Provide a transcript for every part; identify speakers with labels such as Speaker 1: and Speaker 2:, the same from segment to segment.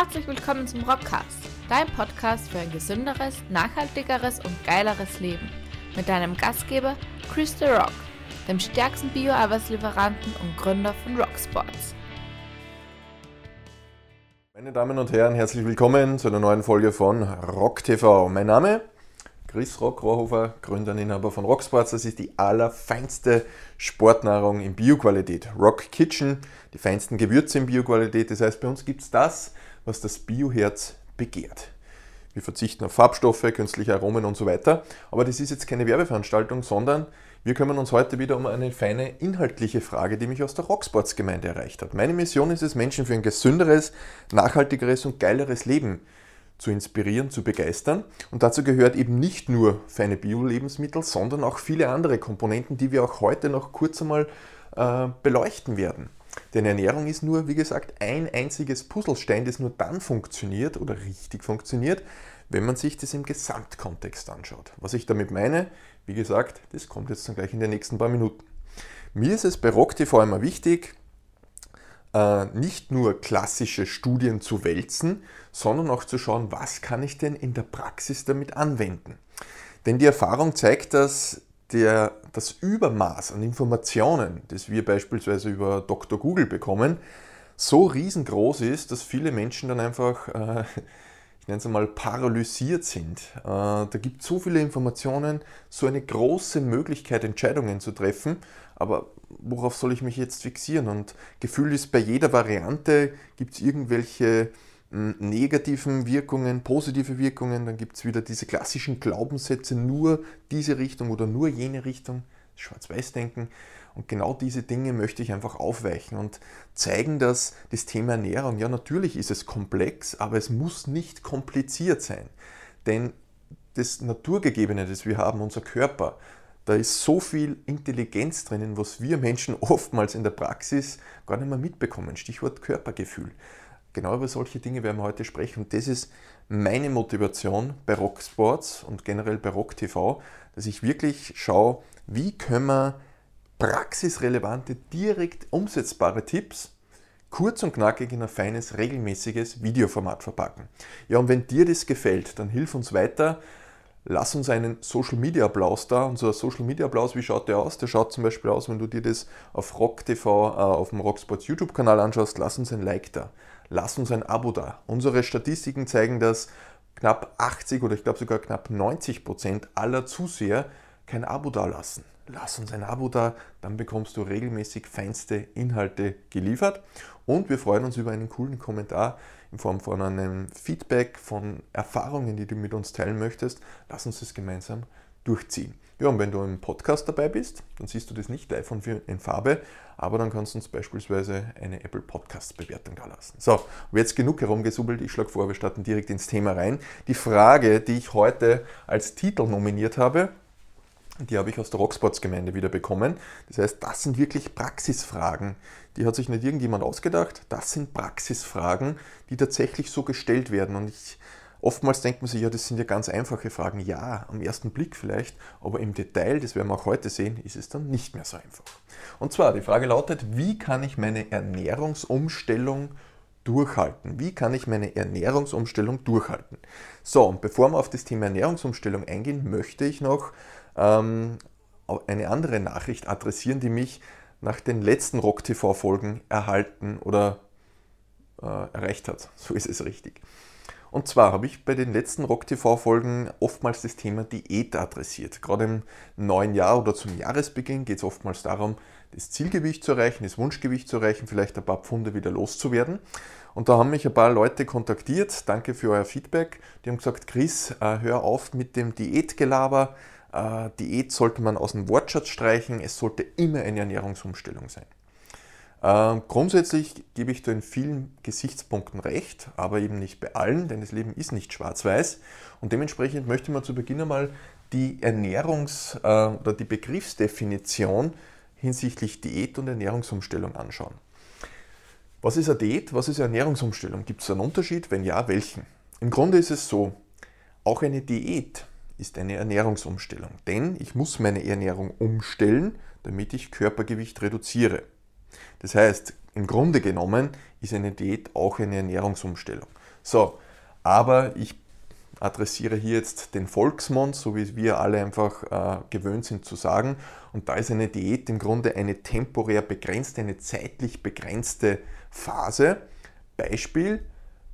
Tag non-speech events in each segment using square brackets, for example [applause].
Speaker 1: Herzlich willkommen zum Rockcast, dein Podcast für ein gesünderes, nachhaltigeres und geileres Leben. Mit deinem Gastgeber Chris The Rock, dem stärksten Bio-Arbeitslieferanten und Gründer von Rocksports.
Speaker 2: Meine Damen und Herren, herzlich willkommen zu einer neuen Folge von Rock TV. Mein Name Chris Rock Rohrhofer, Gründer und Inhaber von Rocksports. Das ist die allerfeinste Sportnahrung in Bioqualität. Rock Kitchen, die feinsten Gewürze in Bioqualität. Das heißt, bei uns gibt es das, was das Bioherz begehrt. Wir verzichten auf Farbstoffe, künstliche Aromen und so weiter. Aber das ist jetzt keine Werbeveranstaltung, sondern wir kümmern uns heute wieder um eine feine inhaltliche Frage, die mich aus der Rocksports-Gemeinde erreicht hat. Meine Mission ist es, Menschen für ein gesünderes, nachhaltigeres und geileres Leben zu inspirieren, zu begeistern. Und dazu gehört eben nicht nur feine Bio-Lebensmittel, sondern auch viele andere Komponenten, die wir auch heute noch kurz einmal äh, beleuchten werden. Denn Ernährung ist nur, wie gesagt, ein einziges Puzzlestein, das nur dann funktioniert oder richtig funktioniert, wenn man sich das im Gesamtkontext anschaut. Was ich damit meine, wie gesagt, das kommt jetzt dann gleich in den nächsten paar Minuten. Mir ist es bei RockTV immer wichtig, äh, nicht nur klassische Studien zu wälzen, sondern auch zu schauen, was kann ich denn in der Praxis damit anwenden. Denn die Erfahrung zeigt, dass der, das Übermaß an Informationen, das wir beispielsweise über Dr. Google bekommen, so riesengroß ist, dass viele Menschen dann einfach, äh, ich nenne es einmal, paralysiert sind. Äh, da gibt es so viele Informationen, so eine große Möglichkeit, Entscheidungen zu treffen, aber worauf soll ich mich jetzt fixieren? Und Gefühl ist, bei jeder Variante gibt es irgendwelche negativen Wirkungen, positive Wirkungen, dann gibt es wieder diese klassischen Glaubenssätze, nur diese Richtung oder nur jene Richtung, Schwarz-Weiß-Denken. Und genau diese Dinge möchte ich einfach aufweichen und zeigen, dass das Thema Ernährung, ja natürlich ist es komplex, aber es muss nicht kompliziert sein. Denn das Naturgegebene, das wir haben, unser Körper, da ist so viel Intelligenz drinnen, was wir Menschen [laughs] oftmals in der Praxis gar nicht mehr mitbekommen. Stichwort Körpergefühl. Genau über solche Dinge werden wir heute sprechen. Und das ist meine Motivation bei Rocksports und generell bei Rock TV, dass ich wirklich schaue, wie können wir praxisrelevante, direkt umsetzbare Tipps kurz und knackig in ein feines, regelmäßiges Videoformat verpacken. Ja, und wenn dir das gefällt, dann hilf uns weiter, lass uns einen Social Media Applaus da. Unser Social Media Applaus, wie schaut der aus? Der schaut zum Beispiel aus, wenn du dir das auf Rock TV, äh, auf dem Rocksports YouTube-Kanal anschaust, lass uns ein Like da. Lass uns ein Abo da. Unsere Statistiken zeigen, dass knapp 80 oder ich glaube sogar knapp 90 Prozent aller Zuseher kein Abo da lassen. Lass uns ein Abo da, dann bekommst du regelmäßig feinste Inhalte geliefert und wir freuen uns über einen coolen Kommentar in Form von einem Feedback, von Erfahrungen, die du mit uns teilen möchtest. Lass uns das gemeinsam durchziehen. Ja, und wenn du im Podcast dabei bist, dann siehst du das nicht live und in Farbe, aber dann kannst du uns beispielsweise eine Apple Podcast Bewertung da lassen. So, jetzt genug herumgesubbelt, ich schlage vor, wir starten direkt ins Thema rein. Die Frage, die ich heute als Titel nominiert habe, die habe ich aus der Rocksports-Gemeinde wieder bekommen. Das heißt, das sind wirklich Praxisfragen. Die hat sich nicht irgendjemand ausgedacht. Das sind Praxisfragen, die tatsächlich so gestellt werden. Und ich, oftmals denkt man sich, ja, das sind ja ganz einfache Fragen. Ja, am ersten Blick vielleicht, aber im Detail, das werden wir auch heute sehen, ist es dann nicht mehr so einfach. Und zwar, die Frage lautet, wie kann ich meine Ernährungsumstellung durchhalten? Wie kann ich meine Ernährungsumstellung durchhalten? So, und bevor wir auf das Thema Ernährungsumstellung eingehen, möchte ich noch ähm, eine andere Nachricht adressieren, die mich nach den letzten Rock-TV-Folgen erhalten oder äh, erreicht hat. So ist es richtig. Und zwar habe ich bei den letzten Rock-TV-Folgen oftmals das Thema Diät adressiert. Gerade im neuen Jahr oder zum Jahresbeginn geht es oftmals darum, das Zielgewicht zu erreichen, das Wunschgewicht zu erreichen, vielleicht ein paar Pfunde wieder loszuwerden. Und da haben mich ein paar Leute kontaktiert. Danke für euer Feedback. Die haben gesagt, Chris, äh, hör auf mit dem Diätgelaber äh, Diät sollte man aus dem Wortschatz streichen, es sollte immer eine Ernährungsumstellung sein. Äh, grundsätzlich gebe ich da in vielen Gesichtspunkten recht, aber eben nicht bei allen, denn das Leben ist nicht schwarz-weiß. Und dementsprechend möchte man zu Beginn einmal die Ernährungs- äh, oder die Begriffsdefinition hinsichtlich Diät und Ernährungsumstellung anschauen. Was ist eine Diät? Was ist eine Ernährungsumstellung? Gibt es einen Unterschied? Wenn ja, welchen? Im Grunde ist es so, auch eine Diät ist eine Ernährungsumstellung. Denn ich muss meine Ernährung umstellen, damit ich Körpergewicht reduziere. Das heißt, im Grunde genommen ist eine Diät auch eine Ernährungsumstellung. So, aber ich adressiere hier jetzt den Volksmund, so wie wir alle einfach äh, gewöhnt sind zu sagen. Und da ist eine Diät im Grunde eine temporär begrenzte, eine zeitlich begrenzte Phase. Beispiel,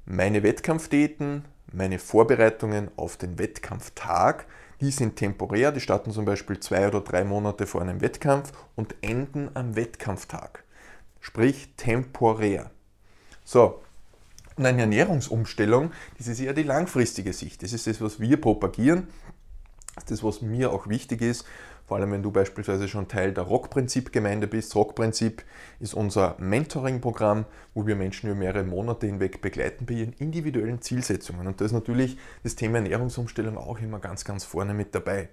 Speaker 2: meine Wettkampfdiäten, meine Vorbereitungen auf den Wettkampftag, die sind temporär, die starten zum Beispiel zwei oder drei Monate vor einem Wettkampf und enden am Wettkampftag. Sprich temporär. So, und eine Ernährungsumstellung, das ist eher die langfristige Sicht. Das ist das, was wir propagieren. Das ist das, was mir auch wichtig ist. Vor allem, wenn du beispielsweise schon Teil der Rock-Prinzip-Gemeinde bist. Rock-Prinzip ist unser Mentoring-Programm, wo wir Menschen über mehrere Monate hinweg begleiten bei ihren individuellen Zielsetzungen. Und da ist natürlich das Thema Ernährungsumstellung auch immer ganz, ganz vorne mit dabei.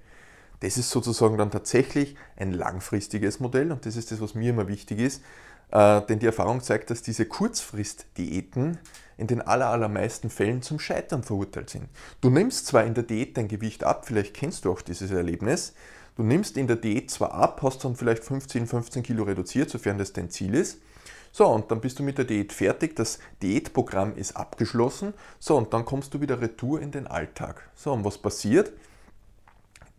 Speaker 2: Das ist sozusagen dann tatsächlich ein langfristiges Modell und das ist das, was mir immer wichtig ist. Äh, denn die Erfahrung zeigt, dass diese Kurzfrist-Diäten in den allermeisten Fällen zum Scheitern verurteilt sind. Du nimmst zwar in der Diät dein Gewicht ab, vielleicht kennst du auch dieses Erlebnis, du nimmst in der Diät zwar ab, hast dann vielleicht 15, 15 Kilo reduziert, sofern das dein Ziel ist, so, und dann bist du mit der Diät fertig, das Diätprogramm ist abgeschlossen, so, und dann kommst du wieder retour in den Alltag. So, und was passiert?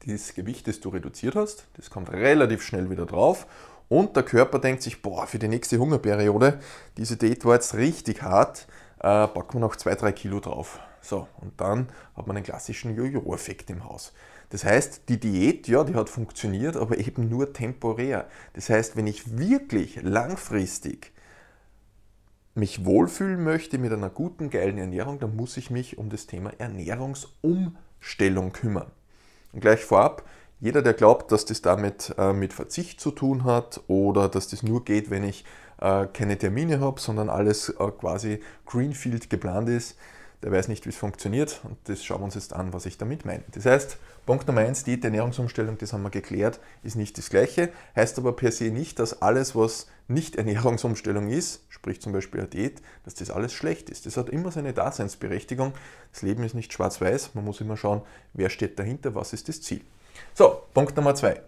Speaker 2: Das Gewicht, das du reduziert hast, das kommt relativ schnell wieder drauf und der Körper denkt sich, boah, für die nächste Hungerperiode, diese Diät war jetzt richtig hart, äh, packen wir noch 2-3 Kilo drauf. So, und dann hat man einen klassischen Jojo-Effekt im Haus. Das heißt, die Diät, ja, die hat funktioniert, aber eben nur temporär. Das heißt, wenn ich wirklich langfristig mich wohlfühlen möchte mit einer guten, geilen Ernährung, dann muss ich mich um das Thema Ernährungsumstellung kümmern. Und gleich vorab, jeder, der glaubt, dass das damit äh, mit Verzicht zu tun hat oder dass das nur geht, wenn ich äh, keine Termine habe, sondern alles äh, quasi Greenfield geplant ist, der weiß nicht, wie es funktioniert und das schauen wir uns jetzt an, was ich damit meine. Das heißt, Punkt Nummer eins, die Ernährungsumstellung, das haben wir geklärt, ist nicht das Gleiche, heißt aber per se nicht, dass alles, was nicht [laughs] Ernährungsumstellung ist, sprich zum Beispiel eine Diät, dass das alles schlecht ist. Das hat immer seine Daseinsberechtigung. Das Leben ist nicht schwarz-weiß, man muss immer schauen, wer steht dahinter, was ist das Ziel. So, Punkt Nummer zwei.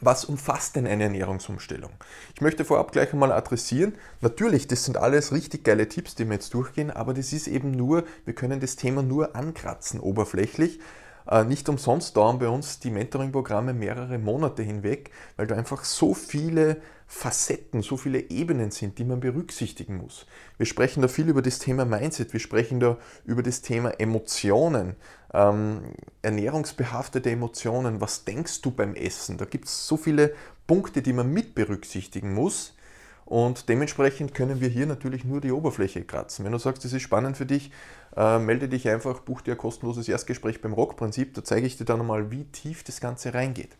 Speaker 2: Was umfasst denn eine Ernährungsumstellung? Ich möchte vorab gleich einmal adressieren. Natürlich, das sind alles richtig geile Tipps, die wir jetzt durchgehen, aber das ist eben nur, wir können das Thema nur ankratzen, oberflächlich. Äh, nicht umsonst dauern bei uns die Mentoring-Programme mehrere Monate hinweg, weil da einfach so viele Facetten, so viele Ebenen sind, die man berücksichtigen muss. Wir sprechen da viel über das Thema Mindset, wir sprechen da über das Thema Emotionen, ähm, ernährungsbehaftete Emotionen. Was denkst du beim Essen? Da gibt es so viele Punkte, die man mit berücksichtigen muss. Und dementsprechend können wir hier natürlich nur die Oberfläche kratzen. Wenn du sagst, das ist spannend für dich, äh, melde dich einfach, buch dir ein kostenloses Erstgespräch beim Rock-Prinzip. Da zeige ich dir dann nochmal, wie tief das Ganze reingeht.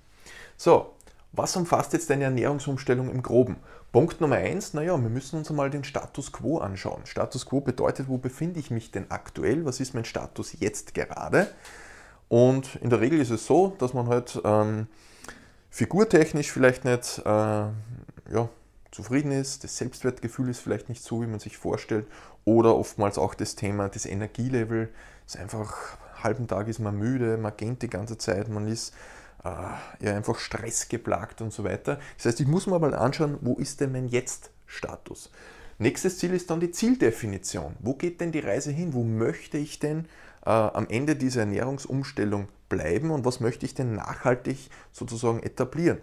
Speaker 2: So, was umfasst jetzt eine Ernährungsumstellung im Groben? Punkt Nummer eins, naja, wir müssen uns einmal den Status quo anschauen. Status quo bedeutet, wo befinde ich mich denn aktuell? Was ist mein Status jetzt gerade? Und in der Regel ist es so, dass man halt ähm, figurtechnisch vielleicht nicht äh, ja, zufrieden ist, das Selbstwertgefühl ist vielleicht nicht so, wie man sich vorstellt, oder oftmals auch das Thema, das Energielevel ist einfach, halben Tag ist man müde, man gähnt die ganze Zeit, man ist äh, ja, einfach stressgeplagt und so weiter. Das heißt, ich muss mir mal anschauen, wo ist denn mein Jetzt-Status? Nächstes Ziel ist dann die Zieldefinition. Wo geht denn die Reise hin? Wo möchte ich denn äh, am Ende dieser Ernährungsumstellung bleiben und was möchte ich denn nachhaltig sozusagen etablieren?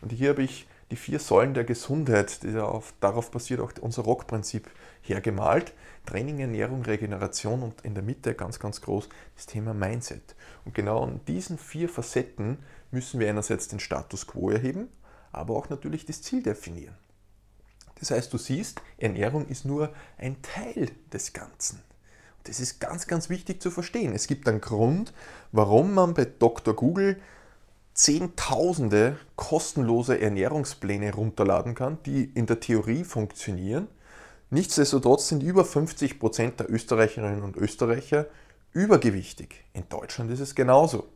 Speaker 2: Und hier habe ich die vier Säulen der Gesundheit, die auf, darauf basiert auch unser Rock-Prinzip hergemalt. Training, Ernährung, Regeneration und in der Mitte ganz, ganz groß das Thema Mindset. Und genau an diesen vier Facetten müssen wir einerseits den Status quo erheben, aber auch natürlich das Ziel definieren. Das heißt, du siehst, Ernährung ist nur ein Teil des Ganzen. Das ist ganz, ganz wichtig zu verstehen. Es gibt einen Grund, warum man bei Dr. Google Zehntausende kostenlose Ernährungspläne runterladen kann, die in der Theorie funktionieren. Nichtsdestotrotz sind über 50 Prozent der Österreicherinnen und Österreicher übergewichtig. In Deutschland ist es genauso.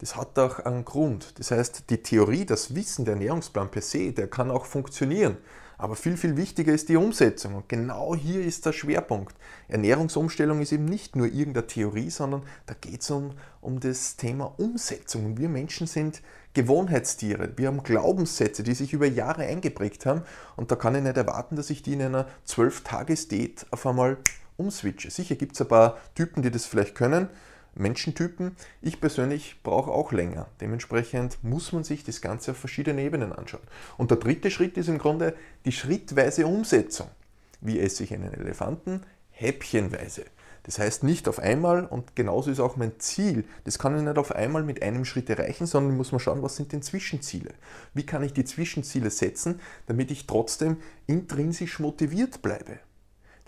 Speaker 2: Das hat auch einen Grund. Das heißt, die Theorie, das Wissen, der Ernährungsplan per se, der kann auch funktionieren. Aber viel, viel wichtiger ist die Umsetzung. Und genau hier ist der Schwerpunkt. Ernährungsumstellung ist eben nicht nur irgendeine Theorie, sondern da geht es um, um das Thema Umsetzung. Und wir Menschen sind Gewohnheitstiere. Wir haben Glaubenssätze, die sich über Jahre eingeprägt haben. Und da kann ich nicht erwarten, dass ich die in einer 12-Tages-Date auf einmal umswitche. Sicher gibt es ein paar Typen, die das vielleicht können, Menschentypen. Ich persönlich brauche auch länger. Dementsprechend muss man sich das Ganze auf verschiedene Ebenen anschauen. Und der dritte Schritt ist im Grunde die schrittweise Umsetzung. Wie esse ich einen Elefanten? Häppchenweise. Das heißt nicht auf einmal und genauso ist auch mein Ziel. Das kann ich nicht auf einmal mit einem Schritt erreichen, sondern muss man schauen, was sind denn Zwischenziele. Wie kann ich die Zwischenziele setzen, damit ich trotzdem intrinsisch motiviert bleibe.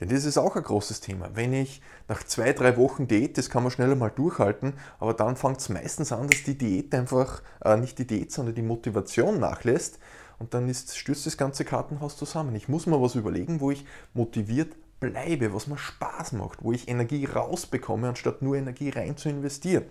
Speaker 2: Denn das ist auch ein großes Thema. Wenn ich nach zwei, drei Wochen Diät, das kann man schneller mal durchhalten, aber dann fängt es meistens an, dass die Diät einfach, äh, nicht die Diät, sondern die Motivation nachlässt und dann ist, stürzt das ganze Kartenhaus zusammen. Ich muss mir was überlegen, wo ich motiviert bleibe, was mir Spaß macht, wo ich Energie rausbekomme, anstatt nur Energie rein zu investieren.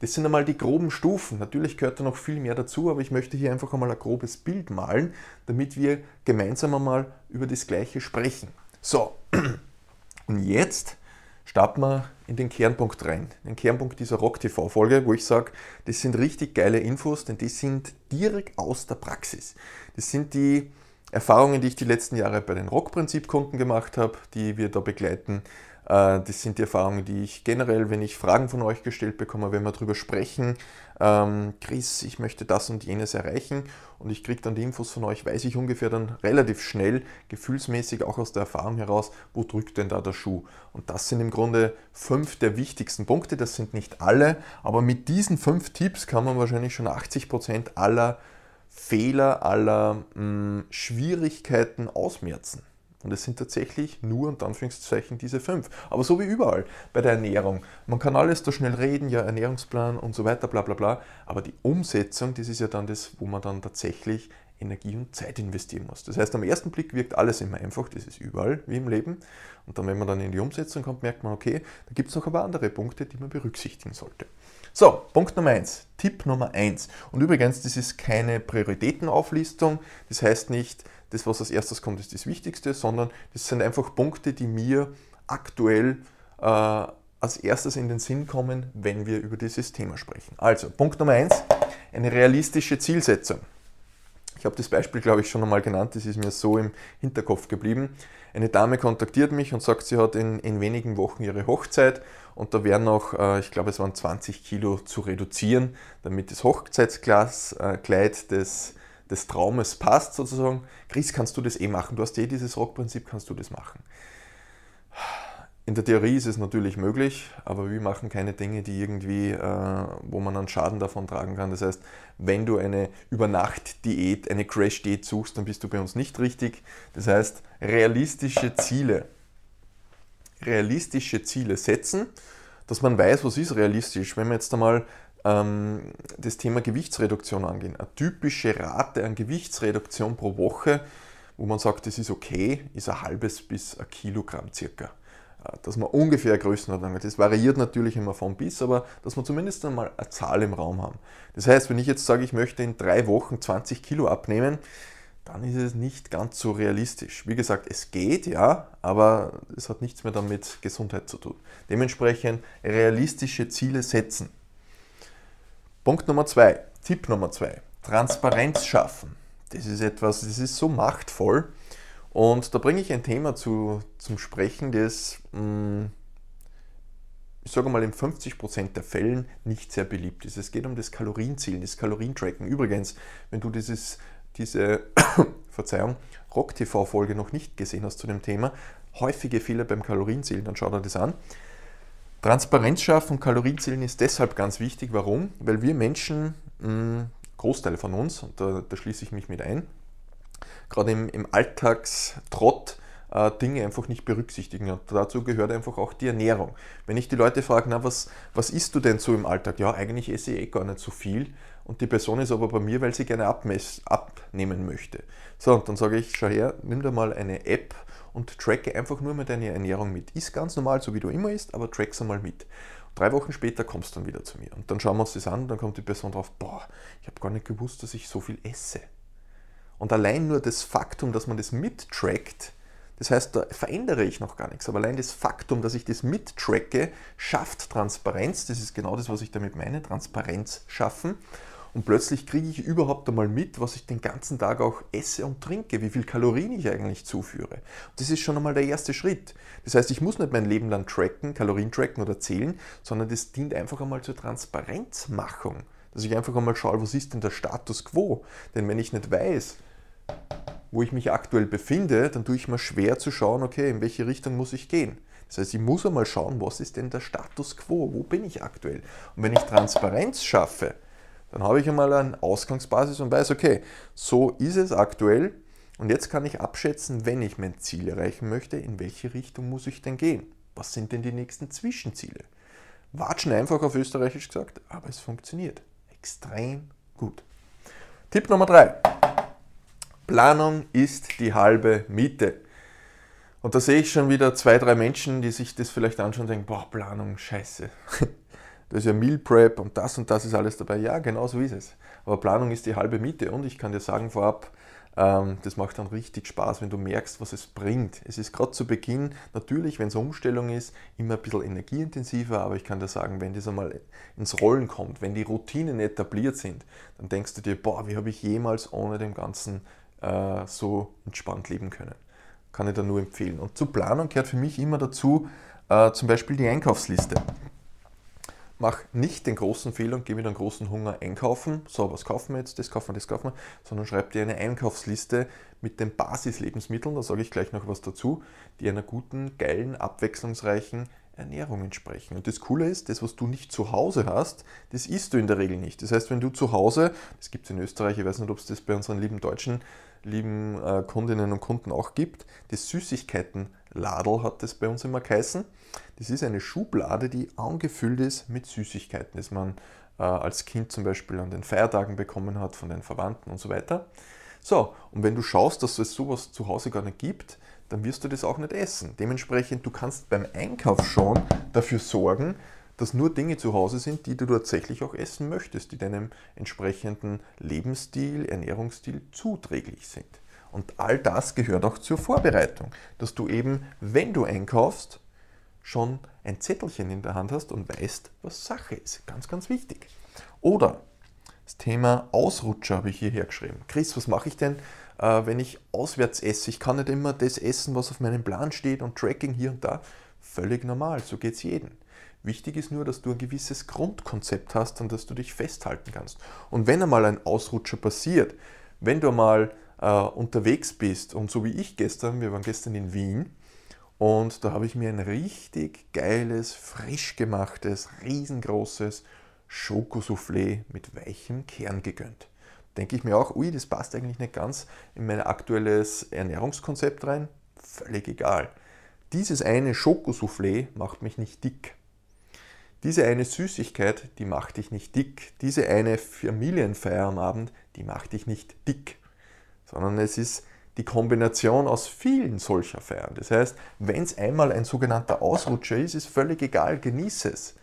Speaker 2: Das sind einmal die groben Stufen. Natürlich gehört da noch viel mehr dazu, aber ich möchte hier einfach einmal ein grobes Bild malen, damit wir gemeinsam einmal über das Gleiche sprechen. So, [clears throat] und jetzt starten wir in den Kernpunkt rein. Den Kernpunkt dieser Rock-TV-Folge, wo ich sage, das sind richtig geile Infos, denn die sind direkt aus der Praxis. Das sind die Erfahrungen, die ich die letzten Jahre bei den Rock-Prinzip-Kunden gemacht habe, die wir da begleiten. Äh, das sind die Erfahrungen, die ich generell, wenn ich Fragen von euch gestellt bekomme, wenn wir darüber sprechen, ähm, Chris, ich möchte das und jenes erreichen und ich kriege dann die Infos von euch, weiß ich ungefähr dann relativ schnell, gefühlsmäßig auch aus der Erfahrung heraus, wo drückt denn da der Schuh. Und das sind im Grunde fünf der wichtigsten Punkte, das sind nicht alle, aber mit diesen fünf Tipps kann man wahrscheinlich schon 80 Prozent aller Fehler, aller mh, mm, Schwierigkeiten ausmerzen. Und es sind tatsächlich nur unter Anführungszeichen diese fünf. Aber so wie überall bei der Ernährung. Man kann alles da schnell reden, ja, Ernährungsplan und so weiter, bla bla bla. Aber die Umsetzung, das ist ja dann das, wo man dann tatsächlich Energie und Zeit investieren muss. Das heißt, am ersten Blick wirkt alles immer einfach, das ist überall wie im Leben. Und dann, wenn man dann in die Umsetzung kommt, merkt man, okay, da gibt es noch ein paar andere Punkte, die man berücksichtigen sollte. So, Punkt Nummer eins, Tipp Nummer eins. Und übrigens, das ist keine Prioritätenauflistung, das heißt nicht, das, was als erstes kommt, ist das Wichtigste, sondern das sind einfach Punkte, die mir aktuell äh, als erstes in den Sinn kommen, wenn wir über dieses Thema sprechen. Also, Punkt Nummer eins, eine realistische Zielsetzung. Ich habe das Beispiel, glaube ich, schon einmal genannt, das ist mir so im Hinterkopf geblieben. Eine Dame kontaktiert mich und sagt, sie hat in, in wenigen Wochen ihre Hochzeit und da wären noch, äh, ich glaube, es waren 20 Kilo zu reduzieren, damit das Hochzeitskleid des des Traumes passt sozusagen. Chris, kannst du das eh machen? Du hast eh dieses Rockprinzip, kannst du das machen? In der Theorie ist es natürlich möglich, aber wir machen keine Dinge, die irgendwie, äh, wo man einen Schaden davon tragen kann. Das heißt, wenn du eine Übernacht-Diät, eine Crash-Diät suchst, dann bist du bei uns nicht richtig. Das heißt, realistische Ziele. Realistische Ziele setzen, dass man weiß, was ist realistisch. Wenn wir jetzt einmal ähm, das Thema Gewichtsreduktion angehen. Eine typische Rate an Gewichtsreduktion pro Woche, wo man sagt, das ist okay, ist ein halbes bis ein Kilogramm circa. Äh, dass man ungefähr Größenordnung hat. Das variiert natürlich immer von bis, aber dass wir zumindest einmal eine Zahl im Raum haben. Das heißt, wenn ich jetzt sage, ich möchte in drei Wochen 20 Kilo abnehmen, dann ist es nicht ganz so realistisch. Wie gesagt, es geht, ja, aber es hat nichts mehr damit Gesundheit zu tun. Dementsprechend realistische Ziele setzen. Punkt Nummer zwei, Tipp Nummer zwei, Transparenz schaffen. Das ist etwas, das ist so machtvoll. Und da bringe ich ein Thema zu, zum Sprechen, das, mm, ich sage mal, in 50% der Fällen nicht sehr beliebt ist. Es geht um das Kalorienzielen, das Kalorientracken. Übrigens, wenn du dieses, diese [coughs] Verzeihung, Rock-TV-Folge noch nicht gesehen hast zu dem Thema, häufige Fehler beim Kalorienzielen, dann schau dir das an. Transparenz schaffen und Kalorienzählen ist deshalb ganz wichtig. Warum? Weil wir Menschen, hm, Großteil von uns, und da, da schließe ich mich mit ein, gerade im, im Alltagstrott äh, Dinge einfach nicht berücksichtigen. Und dazu gehört einfach auch die Ernährung. Wenn ich die Leute frage, na, was, was isst du denn so im Alltag? Ja, eigentlich esse ich eh gar nicht so viel. Und die Person ist aber bei mir, weil sie gerne abnehmen möchte. So, und dann sage ich, schau her, nimm dir mal eine App und tracke einfach nur mal deine Ernährung mit. Ist ganz normal, so wie du immer isst, aber track sie mal mit. Drei Wochen später kommst du dann wieder zu mir. Und dann schauen wir uns das an und dann kommt die Person drauf, boah, ich habe gar nicht gewusst, dass ich so viel esse. Und allein nur das Faktum, dass man das mittrackt, das heißt, da verändere ich noch gar nichts. Aber allein das Faktum, dass ich das mittracke, schafft Transparenz. Das ist genau das, was ich damit meine, Transparenz schaffen. Und plötzlich kriege ich überhaupt einmal mit, was ich den ganzen Tag auch esse und trinke, wie viel Kalorien ich eigentlich zuführe. Und das ist schon einmal der erste Schritt. Das heißt, ich muss nicht mein Leben lang tracken, Kalorien tracken oder zählen, sondern das dient einfach einmal zur Transparenzmachung. Dass ich einfach einmal schaue, was ist denn der Status quo? Denn wenn ich nicht weiß, wo ich mich aktuell befinde, dann tue ich mir schwer zu schauen, okay, in welche Richtung muss ich gehen. Das heißt, ich muss einmal schauen, was ist denn der Status quo, wo bin ich aktuell. Und wenn ich Transparenz schaffe, dann habe ich einmal eine Ausgangsbasis und weiß, okay, so ist es aktuell und jetzt kann ich abschätzen, wenn ich mein Ziel erreichen möchte, in welche Richtung muss ich denn gehen? Was sind denn die nächsten Zwischenziele? Watschen einfach auf Österreichisch gesagt, aber es funktioniert extrem gut. Tipp Nummer drei: Planung ist die halbe Miete. Und da sehe ich schon wieder zwei, drei Menschen, die sich das vielleicht anschauen und denken, boah, Planung, scheiße. [laughs] Da ist ja Meal Prep und das und das ist alles dabei. Ja, genau so ist es. Aber Planung ist die halbe Miete und ich kann dir sagen vorab, ähm, das macht dann richtig Spaß, wenn du merkst, was es bringt. Es ist gerade zu Beginn natürlich, wenn es eine Umstellung ist, immer ein bisschen energieintensiver, aber ich kann dir sagen, wenn das einmal ins Rollen kommt, wenn die Routinen etabliert sind, dann denkst du dir, boah, wie habe ich jemals ohne dem Ganzen äh, so entspannt leben können. Kann ich dir nur empfehlen. Und zur Planung gehört für mich immer dazu äh, zum Beispiel die Einkaufsliste mach nicht den großen Fehler und geh mit einem großen Hunger einkaufen. So, was kaufen wir jetzt? Das kaufen wir, das kaufen wir. Sondern schreib dir eine Einkaufsliste mit den Basislebensmitteln, da sage ich gleich noch was dazu, die einer guten, geilen, abwechslungsreichen Ernährung entsprechen. Und das Coole ist, das, was du nicht zu Hause hast, das isst du in der Regel nicht. Das heißt, wenn du zu Hause, das gibt es in Österreich, ich weiß nicht, ob es das bei unseren lieben Deutschen, lieben äh, Kundinnen und Kunden auch gibt, das Süßigkeitenladel hat das bei uns immer geheißen. Das ist eine Schublade, die angefüllt ist mit Süßigkeiten, das man äh, als Kind zum Beispiel an den Feiertagen bekommen hat von den Verwandten und so weiter. So, und wenn du schaust, dass es sowas zu Hause gar nicht gibt, dann wirst du das auch nicht essen. Dementsprechend, du kannst beim Einkauf schon dafür sorgen, dass nur Dinge zu Hause sind, die du tatsächlich auch essen möchtest, die deinem entsprechenden Lebensstil, Ernährungsstil zuträglich sind. Und all das gehört auch zur Vorbereitung, dass du eben, wenn du einkaufst, schon ein Zettelchen in der Hand hast und weißt, was Sache ist. Ganz, ganz wichtig. Oder das Thema Ausrutscher habe ich hierher geschrieben. Chris, was mache ich denn, äh, wenn ich auswärts esse? Ich kann nicht immer das essen, was auf meinem Plan steht und Tracking hier und da. Völlig normal, so geht es jedem. Wichtig ist nur, dass du ein gewisses Grundkonzept hast, an das du dich festhalten kannst. Und wenn einmal ein Ausrutscher passiert, wenn du mal äh, unterwegs bist und so wie ich gestern, wir waren gestern in Wien, und da habe ich mir ein richtig geiles, frisch gemachtes, riesengroßes Schokosoufflé mit weichem Kern gegönnt. Denke ich mir auch, ui, das passt eigentlich nicht ganz in mein aktuelles Ernährungskonzept rein. Völlig egal. Dieses eine Schokosoufflé macht mich nicht dick. Diese eine Süßigkeit, die macht dich nicht dick. Diese eine Familienfeier am Abend, die macht dich nicht dick. Sondern es ist die Kombination aus vielen solcher Feiern. Das heißt, wenn es einmal ein sogenannter Ausrutscher ist, ist völlig egal, genieße es.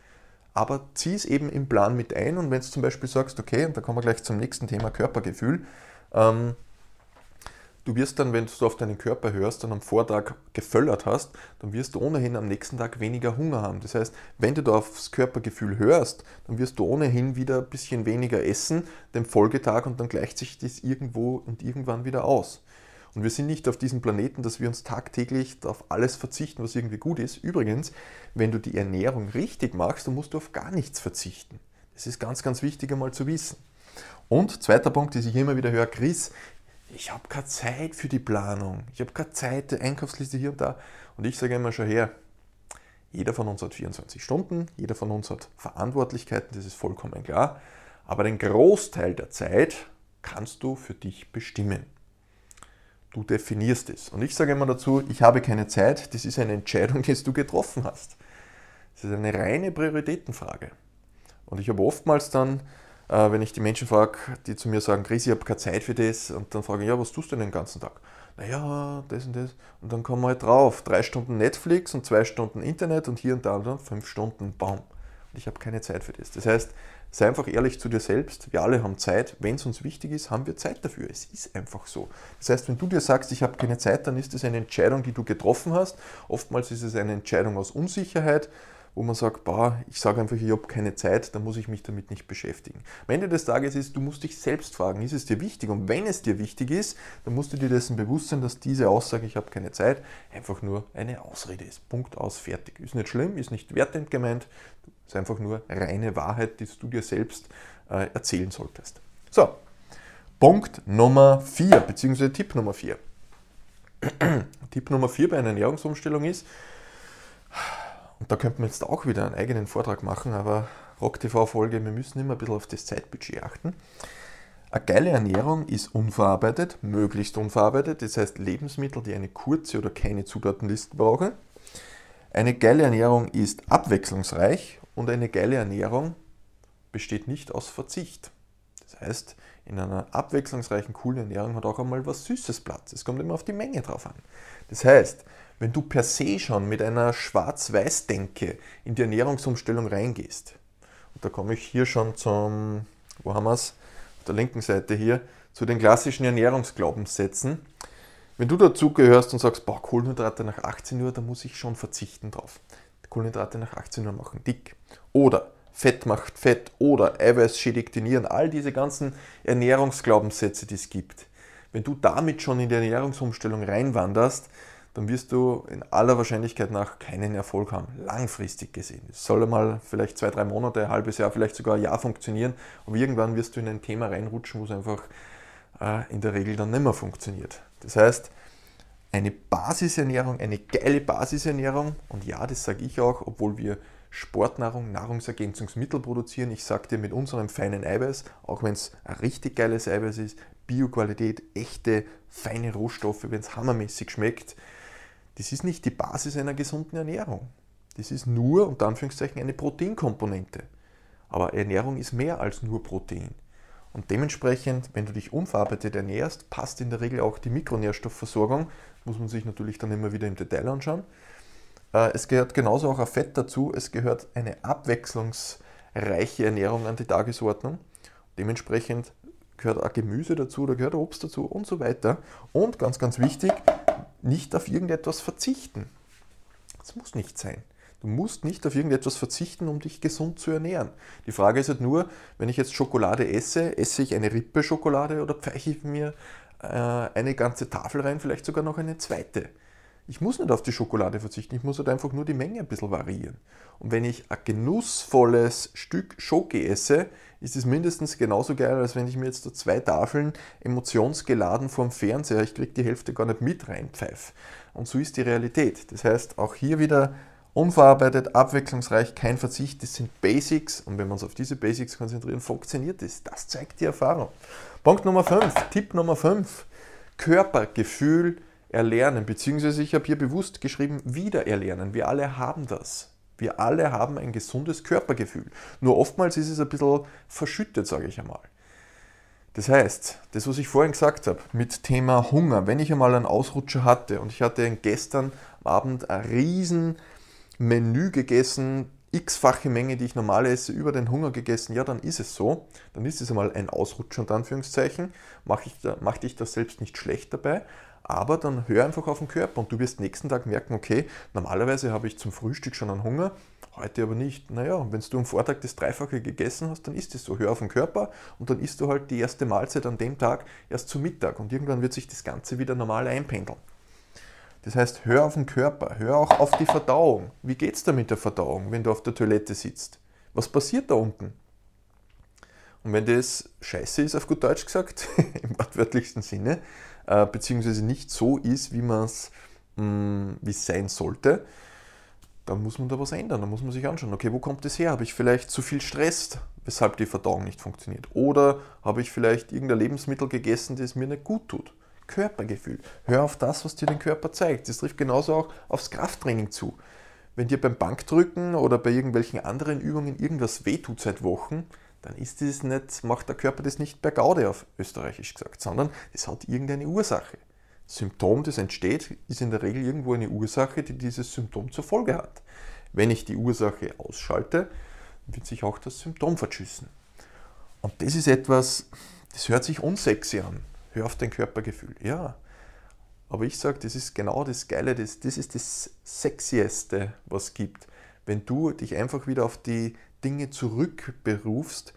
Speaker 2: Aber zieh es eben im Plan mit ein und wenn du zum Beispiel sagst, okay, und da kommen wir gleich zum nächsten Thema Körpergefühl, ähm, du wirst dann, wenn du auf deinen Körper hörst, dann am Vortag geföllert hast, dann wirst du ohnehin am nächsten Tag weniger Hunger haben. Das heißt, wenn du da aufs Körpergefühl hörst, dann wirst du ohnehin wieder ein bisschen weniger essen, dem Folgetag und dann gleicht sich das irgendwo und irgendwann wieder aus. Und wir sind nicht auf diesem Planeten, dass wir uns tagtäglich auf alles verzichten, was irgendwie gut ist. Übrigens, wenn du die Ernährung richtig machst, dann musst du auf gar nichts verzichten. Das ist ganz, ganz wichtig einmal zu wissen. Und zweiter Punkt, den ich immer wieder höre, Chris, ich habe keine Zeit für die Planung. Ich habe keine Zeit, die Einkaufsliste hier und da. Und ich sage immer schon her, jeder von uns hat 24 Stunden, jeder von uns hat Verantwortlichkeiten, das ist vollkommen klar. Aber den Großteil der Zeit kannst du für dich bestimmen. Du definierst es. Und ich sage immer dazu, ich habe keine Zeit, das ist eine Entscheidung, die du getroffen hast. Das ist eine reine Prioritätenfrage. Und ich habe oftmals dann, äh, wenn ich die Menschen frage, die zu mir sagen, Chris, ich habe keine Zeit für das, und dann frage ich, ja, was tust du denn den ganzen Tag? Naja, das und das. Und dann kommen wir halt drauf, drei Stunden Netflix und zwei Stunden Internet und hier und da und dann fünf Stunden Baum. Und ich habe keine Zeit für das. Das heißt, Sei einfach ehrlich zu dir selbst. Wir alle haben Zeit. Wenn es uns wichtig ist, haben wir Zeit dafür. Es ist einfach so. Das heißt, wenn du dir sagst, ich habe keine Zeit, dann ist es eine Entscheidung, die du getroffen hast. Oftmals ist es eine Entscheidung aus Unsicherheit. wo man sagt, boah, ich sage einfach, ich habe keine Zeit, dann muss ich mich damit nicht beschäftigen. Am Ende des Tages ist, du musst dich selbst fragen, ist es dir wichtig? Und wenn es dir wichtig ist, dann musst du dir dessen bewusst sein, dass diese Aussage, ich habe keine Zeit, einfach nur eine Ausrede ist. Punkt aus, fertig. Ist nicht schlimm, ist nicht wertend gemeint, ist einfach nur reine Wahrheit, die du dir selbst äh, erzählen solltest. So, Punkt Nummer 4, beziehungsweise Tipp Nummer 4. [clears throat] Tipp Nummer 4 bei einer Ernährungsumstellung ist, und da könnte man jetzt auch wieder einen eigenen Vortrag machen, aber Rock TV-Folge, wir müssen immer ein bisschen auf das Zeitbudget achten. Eine geile Ernährung ist unverarbeitet, möglichst unverarbeitet, das heißt Lebensmittel, die eine kurze oder keine Zutatenliste brauchen. Eine geile Ernährung ist abwechslungsreich und eine geile Ernährung besteht nicht aus Verzicht. Das heißt, in einer abwechslungsreichen, coolen Ernährung hat auch einmal was Süßes Platz. Es kommt immer auf die Menge drauf an. Das heißt, wenn du per se schon mit einer Schwarz-Weiß-Denke in die Ernährungsumstellung reingehst, und da komme ich hier schon zum, wo haben wir es, auf der linken Seite hier, zu den klassischen Ernährungsglaubenssätzen. Wenn du dazu gehörst und sagst, boah, Kohlenhydrate nach 18 Uhr, da muss ich schon verzichten drauf. Kohlenhydrate nach 18 Uhr machen dick. Oder Fett macht Fett oder Eiweiß schädigt die Nieren. All diese ganzen Ernährungsglaubenssätze, die es gibt. Wenn du damit schon in die Ernährungsumstellung reinwanderst, dann wirst du in aller Wahrscheinlichkeit nach keinen Erfolg haben, langfristig gesehen. Es soll einmal vielleicht zwei, drei Monate, ein halbes Jahr, vielleicht sogar ein Jahr funktionieren, aber irgendwann wirst du in ein Thema reinrutschen, wo es einfach äh, in der Regel dann nicht mehr funktioniert. Das heißt, eine Basisernährung, eine geile Basisernährung, und ja, das sage ich auch, obwohl wir Sportnahrung, Nahrungsergänzungsmittel produzieren. Ich sage dir mit unserem feinen Eiweiß, auch wenn es ein richtig geiles Eiweiß ist, Bioqualität, echte, feine Rohstoffe, wenn es hammermäßig schmeckt, das ist nicht die Basis einer gesunden Ernährung. Das ist nur, unter Anführungszeichen, eine Proteinkomponente. Aber Ernährung ist mehr als nur Protein. Und dementsprechend, wenn du dich unverarbeitet ernährst, passt in der Regel auch die Mikronährstoffversorgung. Muss man sich natürlich dann immer wieder im Detail anschauen. Äh, es gehört genauso auch ein Fett dazu. Es gehört eine abwechslungsreiche Ernährung an die Tagesordnung. Dementsprechend gehört auch Gemüse dazu, da gehört Obst dazu und so weiter. Und ganz, ganz wichtig, nicht auf irgendetwas verzichten. Das muss nicht sein. Du musst nicht auf irgendetwas verzichten, um dich gesund zu ernähren. Die Frage ist halt nur, wenn ich jetzt Schokolade esse, esse ich eine Rippe Schokolade oder pfeiche ich mir äh, eine ganze Tafel rein, vielleicht sogar noch eine zweite. Ich muss nicht auf die Schokolade verzichten, ich muss halt einfach nur die Menge ein bisschen variieren. Und wenn ich ein genussvolles Stück Schoki esse, ist es mindestens genauso geil, als wenn ich mir jetzt zwei Tafeln emotionsgeladen vom Fernseher, ich kriege die Hälfte gar nicht mit reinpfeife. Und so ist die Realität. Das heißt, auch hier wieder unverarbeitet, abwechslungsreich, kein Verzicht, das sind Basics. Und wenn wir uns auf diese Basics konzentrieren, funktioniert das. Das zeigt die Erfahrung. Punkt Nummer 5, Tipp Nummer 5, Körpergefühl erlernen, beziehungsweise ich habe hier bewusst geschrieben, wiedererlernen. Wir alle haben das. Wir alle haben ein gesundes Körpergefühl. Nur oftmals ist es ein bisschen verschüttet, sage ich einmal. Das heißt, das, was ich vorhin gesagt habe, mit Thema Hunger, wenn ich einmal einen Ausrutscher hatte und ich hatte gestern Abend ein riesen Menü gegessen, x-fache Menge, die ich normal esse, über den Hunger gegessen, ja, dann ist es so. Dann ist es einmal ein Ausrutscher, unter Anführungszeichen. Mache ich, da, mach dich das selbst nicht schlecht dabei, aber dann hör einfach auf den Körper und du wirst nächsten Tag merken, okay, normalerweise habe ich zum Frühstück schon einen Hunger, heute aber nicht. Naja, wenn du am Vortag das Dreifache gegessen hast, dann ist es so. Hör auf den Körper und dann isst du halt die erste Mahlzeit an dem Tag erst zu Mittag und irgendwann wird sich das Ganze wieder normal einpendeln. Das heißt, hör auf den Körper, hör auch auf die Verdauung. Wie geht es da mit der Verdauung, wenn du auf der Toilette sitzt? Was passiert da unten? Und wenn das scheiße ist, auf gut Deutsch gesagt, [laughs] im wortwörtlichsten Sinne, äh, beziehungsweise nicht so ist, wie es mm, wie es sein sollte, dann muss man da was ändern. Dann muss man sich anschauen, okay, wo kommt das her? Habe ich vielleicht zu viel Stress, weshalb die Verdauung nicht funktioniert? Oder habe ich vielleicht irgendein Lebensmittel gegessen, das mir nicht gut tut? Körpergefühl. Hör auf das, was dir den Körper zeigt. Das trifft genauso auch aufs Krafttraining zu. Wenn dir beim Bankdrücken oder bei irgendwelchen anderen Übungen irgendwas wehtut seit Wochen, dann ist das nicht, macht der Körper das nicht per Gaude auf österreichisch gesagt, sondern es hat irgendeine Ursache. Das Symptom, das entsteht, ist in der Regel irgendwo eine Ursache, die dieses Symptom zur Folge hat. Wenn ich die Ursache ausschalte, wird sich auch das Symptom verschüssen. Und das ist etwas, das hört sich unsexy an. Hör auf dein Körpergefühl. Ja, aber ich sage, das ist genau das Geile, das, das ist das Sexieste, was es gibt. wenn du dich einfach wieder auf die Dinge zurückberufst,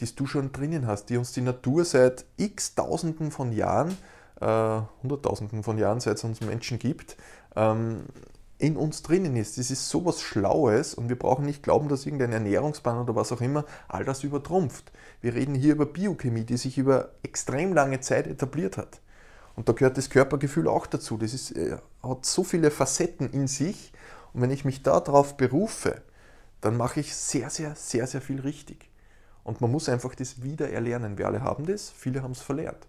Speaker 2: die du schon drinnen hast, die uns die Natur seit x Tausenden von Jahren, äh, Hunderttausenden von Jahren, seit es uns Menschen gibt, ähm, in uns drinnen ist. Das ist sowas Schlaues und wir brauchen nicht glauben, dass irgendein Ernährungsplan oder was auch immer all das übertrumpft. Wir reden hier über Biochemie, die sich über extrem lange Zeit etabliert hat. Und da gehört das Körpergefühl auch dazu. Das ist, äh, hat so viele Facetten in sich. Und wenn ich mich darauf berufe, dann mache ich sehr, sehr, sehr, sehr viel richtig. Und man muss einfach das wieder erlernen. Wir alle haben das, viele haben es verlernt.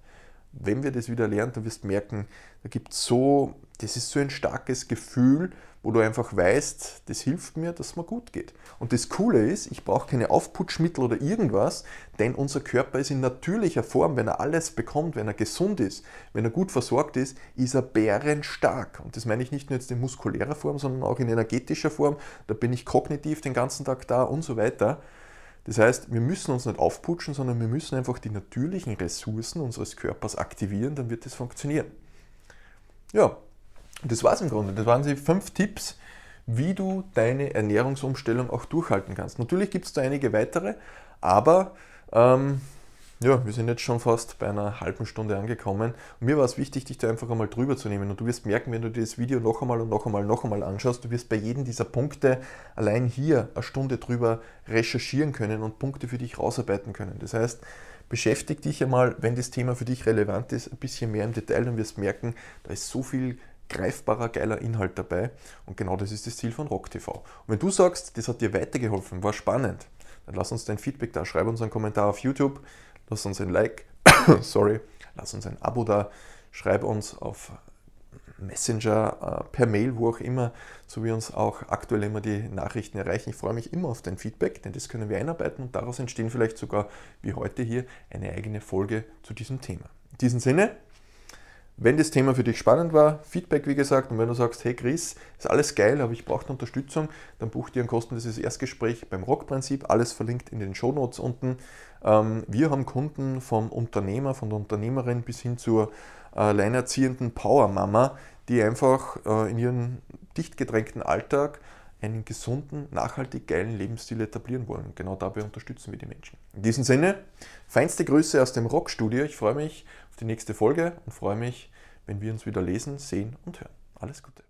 Speaker 2: Wenn wir das wieder lernen, dann wirst du merken, da gibt so, das ist so ein starkes Gefühl, wo du einfach weißt, das hilft mir, dass es mir gut geht. Und das Coole ist, ich brauche keine Aufputschmittel oder irgendwas, denn unser Körper ist in natürlicher Form, wenn er alles bekommt, wenn er gesund ist, wenn er gut versorgt ist, ist er bärenstark. Und das meine ich nicht nur jetzt in muskulärer Form, sondern auch in energetischer Form. Da bin ich kognitiv den ganzen Tag da und so weiter. Das heißt, wir müssen uns nicht aufputschen, sondern wir müssen einfach die natürlichen Ressourcen unseres Körpers aktivieren, dann wird das funktionieren. Ja, das war es im Grunde. Das waren die fünf Tipps, wie du deine Ernährungsumstellung auch durchhalten kannst. Natürlich gibt es da einige weitere, aber ähm, ja, wir sind jetzt schon fast bei einer halben Stunde angekommen. Und mir war es wichtig, dich da einfach einmal drüber zu nehmen. Und du wirst merken, wenn du dir das Video noch einmal und noch einmal, noch einmal anschaust, du wirst bei jedem dieser Punkte allein hier eine Stunde drüber recherchieren können und Punkte für dich rausarbeiten können. Das heißt, beschäftige dich einmal, wenn das Thema für dich relevant ist, ein bisschen mehr im Detail und wirst merken, da ist so viel greifbarer, geiler Inhalt dabei. Und genau das ist das Ziel von RockTV. Und wenn du sagst, das hat dir weitergeholfen, war spannend, dann lass uns dein Feedback da, schreib uns einen Kommentar auf YouTube, lass uns ein Like, [coughs] sorry, lass uns ein Abo da, schreib uns auf Messenger, äh, per Mail, wo auch immer, so wie uns auch aktuell immer die Nachrichten erreichen. Ich freue mich immer auf dein Feedback, denn das können wir einarbeiten und daraus entstehen vielleicht sogar, wie heute hier, eine eigene Folge zu diesem Thema. In diesem Sinne, wenn das Thema für dich spannend war, Feedback wie gesagt, und wenn du sagst, hey Chris, ist alles geil, aber ich brauche Unterstützung, dann buch dir ein kostenloses Erstgespräch beim Rock-Prinzip, alles verlinkt in den Shownotes unten. Ähm, wir haben Kunden vom Unternehmer, von der Unternehmerin bis hin zur äh, alleinerziehenden Power-Mama, die einfach äh, in ihrem dicht gedrängten Alltag einen gesunden, nachhaltig geilen Lebensstil etablieren wollen. Genau dabei unterstützen wir die Menschen. In diesem Sinne, feinste Grüße aus dem Rockstudio. Ich freue mich auf die nächste Folge und freue mich, wenn wir uns wieder lesen, sehen und hören. Alles Gute.